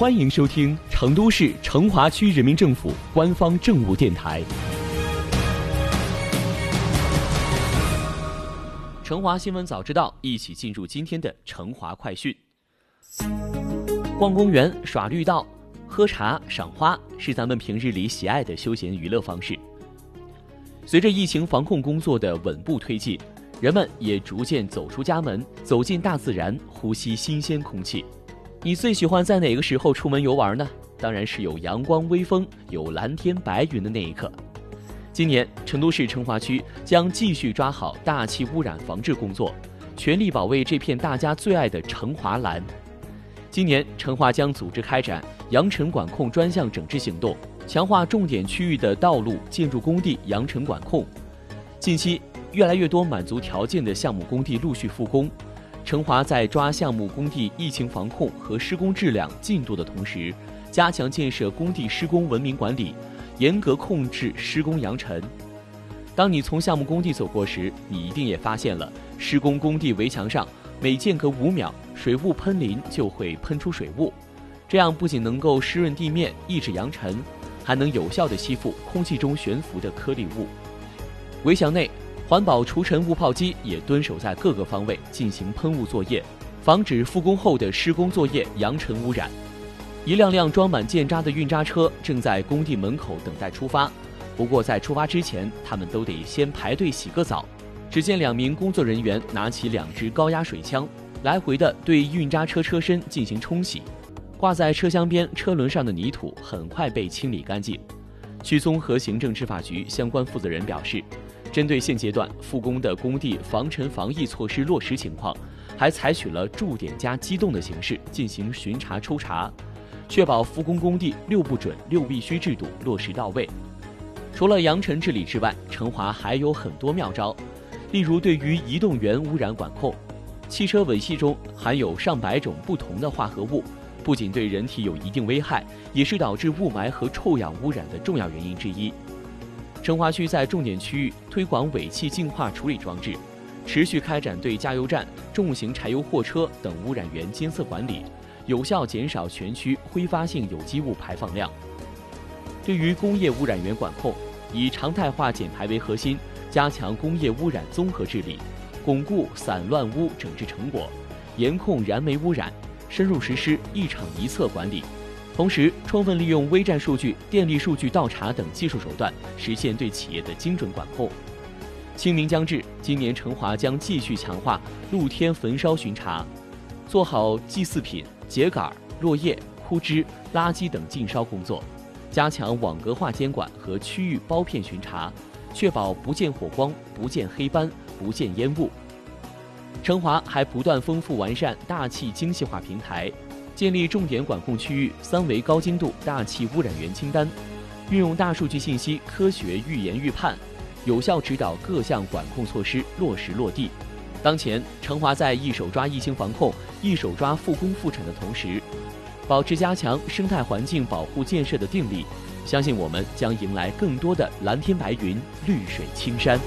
欢迎收听成都市成华区人民政府官方政务电台。成华新闻早知道，一起进入今天的成华快讯。逛公园、耍绿道、喝茶、赏花，是咱们平日里喜爱的休闲娱乐方式。随着疫情防控工作的稳步推进，人们也逐渐走出家门，走进大自然，呼吸新鲜空气。你最喜欢在哪个时候出门游玩呢？当然是有阳光、微风、有蓝天白云的那一刻。今年，成都市成华区将继续抓好大气污染防治工作，全力保卫这片大家最爱的成华蓝。今年，成华将组织开展扬尘管控专项整治行动，强化重点区域的道路、建筑工地扬尘管控。近期，越来越多满足条件的项目工地陆续复工。成华在抓项目工地疫情防控和施工质量进度的同时，加强建设工地施工文明管理，严格控制施工扬尘。当你从项目工地走过时，你一定也发现了施工工地围墙上每间隔五秒水雾喷淋就会喷出水雾，这样不仅能够湿润地面、抑制扬尘，还能有效的吸附空气中悬浮的颗粒物。围墙内。环保除尘雾炮机也蹲守在各个方位进行喷雾作业，防止复工后的施工作业扬尘污染。一辆辆装满建渣的运渣车正在工地门口等待出发，不过在出发之前，他们都得先排队洗个澡。只见两名工作人员拿起两支高压水枪，来回的对运渣车车身进行冲洗，挂在车厢边车轮上的泥土很快被清理干净。区综合行政执法局相关负责人表示。针对现阶段复工的工地防尘防疫措施落实情况，还采取了驻点加机动的形式进行巡查抽查，确保复工工地六不准六必须制度落实到位。除了扬尘治理之外，成华还有很多妙招，例如对于移动源污染管控，汽车尾气中含有上百种不同的化合物，不仅对人体有一定危害，也是导致雾霾和臭氧污染的重要原因之一。成华区在重点区域推广尾气净化处理装置，持续开展对加油站、重型柴油货车等污染源监测管理，有效减少全区挥发性有机物排放量。对于工业污染源管控，以常态化减排为核心，加强工业污染综合治理，巩固散乱污整治成果，严控燃煤污染，深入实施一厂一策管理。同时，充分利用微站数据、电力数据倒查等技术手段，实现对企业的精准管控。清明将至，今年成华将继续强化露天焚烧巡查，做好祭祀品、秸秆、落叶、枯枝、垃圾等禁烧工作，加强网格化监管和区域包片巡查，确保不见火光、不见黑斑、不见烟雾。成华还不断丰富完善大气精细化平台。建立重点管控区域三维高精度大气污染源清单，运用大数据信息科学预言预判，有效指导各项管控措施落实落地。当前，成华在一手抓疫情防控、一手抓复工复产的同时，保持加强生态环境保护建设的定力，相信我们将迎来更多的蓝天白云、绿水青山。